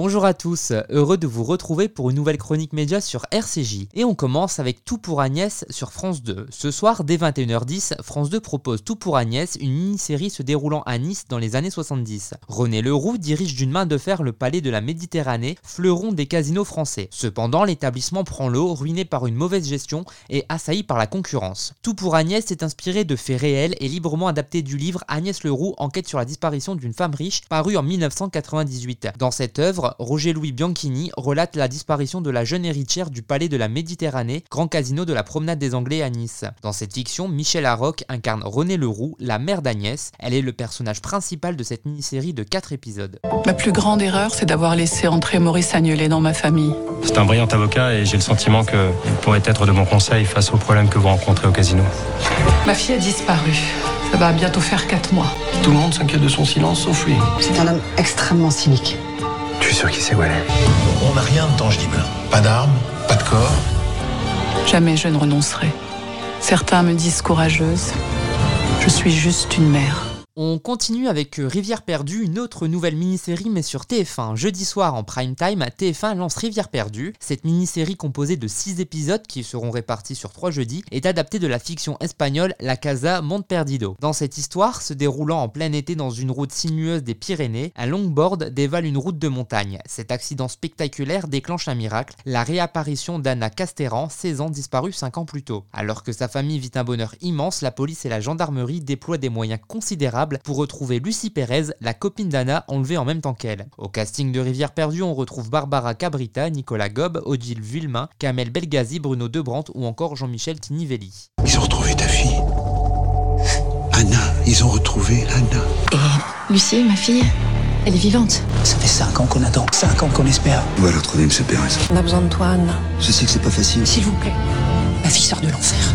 Bonjour à tous, heureux de vous retrouver pour une nouvelle chronique média sur RCJ. Et on commence avec Tout pour Agnès sur France 2. Ce soir, dès 21h10, France 2 propose Tout pour Agnès, une mini-série se déroulant à Nice dans les années 70. René Leroux dirige d'une main de fer le palais de la Méditerranée, fleuron des casinos français. Cependant, l'établissement prend l'eau, ruiné par une mauvaise gestion et assailli par la concurrence. Tout pour Agnès est inspiré de faits réels et librement adapté du livre Agnès Leroux, enquête sur la disparition d'une femme riche, paru en 1998. Dans cette œuvre, Roger-Louis Bianchini relate la disparition de la jeune héritière du Palais de la Méditerranée, grand casino de la promenade des Anglais à Nice. Dans cette fiction, Michel Larocque incarne René Leroux, la mère d'Agnès. Elle est le personnage principal de cette mini-série de 4 épisodes. Ma plus grande erreur, c'est d'avoir laissé entrer Maurice Agnelet dans ma famille. C'est un brillant avocat et j'ai le sentiment que pourrait être de mon conseil face aux problèmes que vous rencontrez au casino. Ma fille a disparu. Ça va bientôt faire 4 mois. Tout le monde s'inquiète de son silence sauf lui. C'est un homme extrêmement cynique. Tu es sûr qu'il sait où elle est On n'a rien de tangible. Pas d'armes, pas de corps. Jamais je ne renoncerai. Certains me disent courageuse. Je suis juste une mère. On continue avec euh, Rivière perdue, une autre nouvelle mini-série mais sur TF1. Jeudi soir en prime time, TF1 lance Rivière perdue. Cette mini-série composée de 6 épisodes qui seront répartis sur 3 jeudis est adaptée de la fiction espagnole La Casa Monte Perdido. Dans cette histoire, se déroulant en plein été dans une route sinueuse des Pyrénées, un longboard dévale une route de montagne. Cet accident spectaculaire déclenche un miracle, la réapparition d'Anna Casteran, 16 ans disparue 5 ans plus tôt. Alors que sa famille vit un bonheur immense, la police et la gendarmerie déploient des moyens considérables pour retrouver Lucie Pérez, la copine d'Anna enlevée en même temps qu'elle. Au casting de Rivière perdue, on retrouve Barbara Cabrita, Nicolas Gob, Odile Villemain, Kamel Belgazi, Bruno Debrandt ou encore Jean-Michel Tinivelli. Ils ont retrouvé ta fille. Anna, ils ont retrouvé Anna. Et Lucie, ma fille, elle est vivante. Ça fait 5 ans qu'on attend, 5 ans qu'on espère. On va le retrouver, M. Pérez? On a besoin de toi, Anna. Je sais que c'est pas facile. S'il vous plaît. Ma fille sort de l'enfer.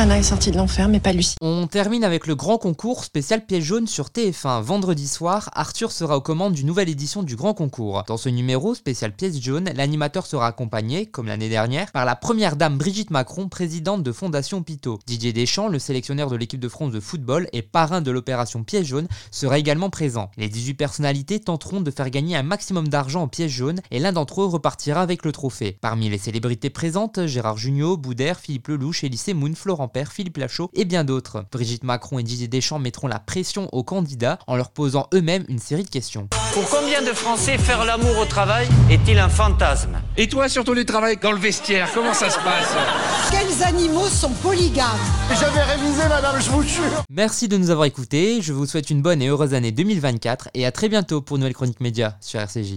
Anna est sortie de l'enfer, mais pas Lucie. On termine avec le grand concours spécial piège jaune sur TF1. Vendredi soir, Arthur sera aux commandes d'une nouvelle édition du grand concours. Dans ce numéro spécial piège jaune, l'animateur sera accompagné, comme l'année dernière, par la première dame Brigitte Macron, présidente de Fondation Pito. Didier Deschamps, le sélectionneur de l'équipe de France de football et parrain de l'opération piège jaune, sera également présent. Les 18 personnalités tenteront de faire gagner un maximum d'argent en piège jaune et l'un d'entre eux repartira avec le trophée. Parmi les célébrités présentes, Gérard Jugnot, Boudère, Philippe Lelouch, Elise Moon, Florent père, Philippe Lachaud et bien d'autres. Brigitte Macron et Didier Deschamps mettront la pression aux candidats en leur posant eux-mêmes une série de questions. Pour combien de Français faire l'amour au travail est-il un fantasme? Et toi, sur ton lieu de travail, dans le vestiaire, comment ça se passe? Quels animaux sont polygames? J'avais révisé, madame, je vous jure Merci de nous avoir écoutés, je vous souhaite une bonne et heureuse année 2024 et à très bientôt pour nouvelle chronique média sur RCJ.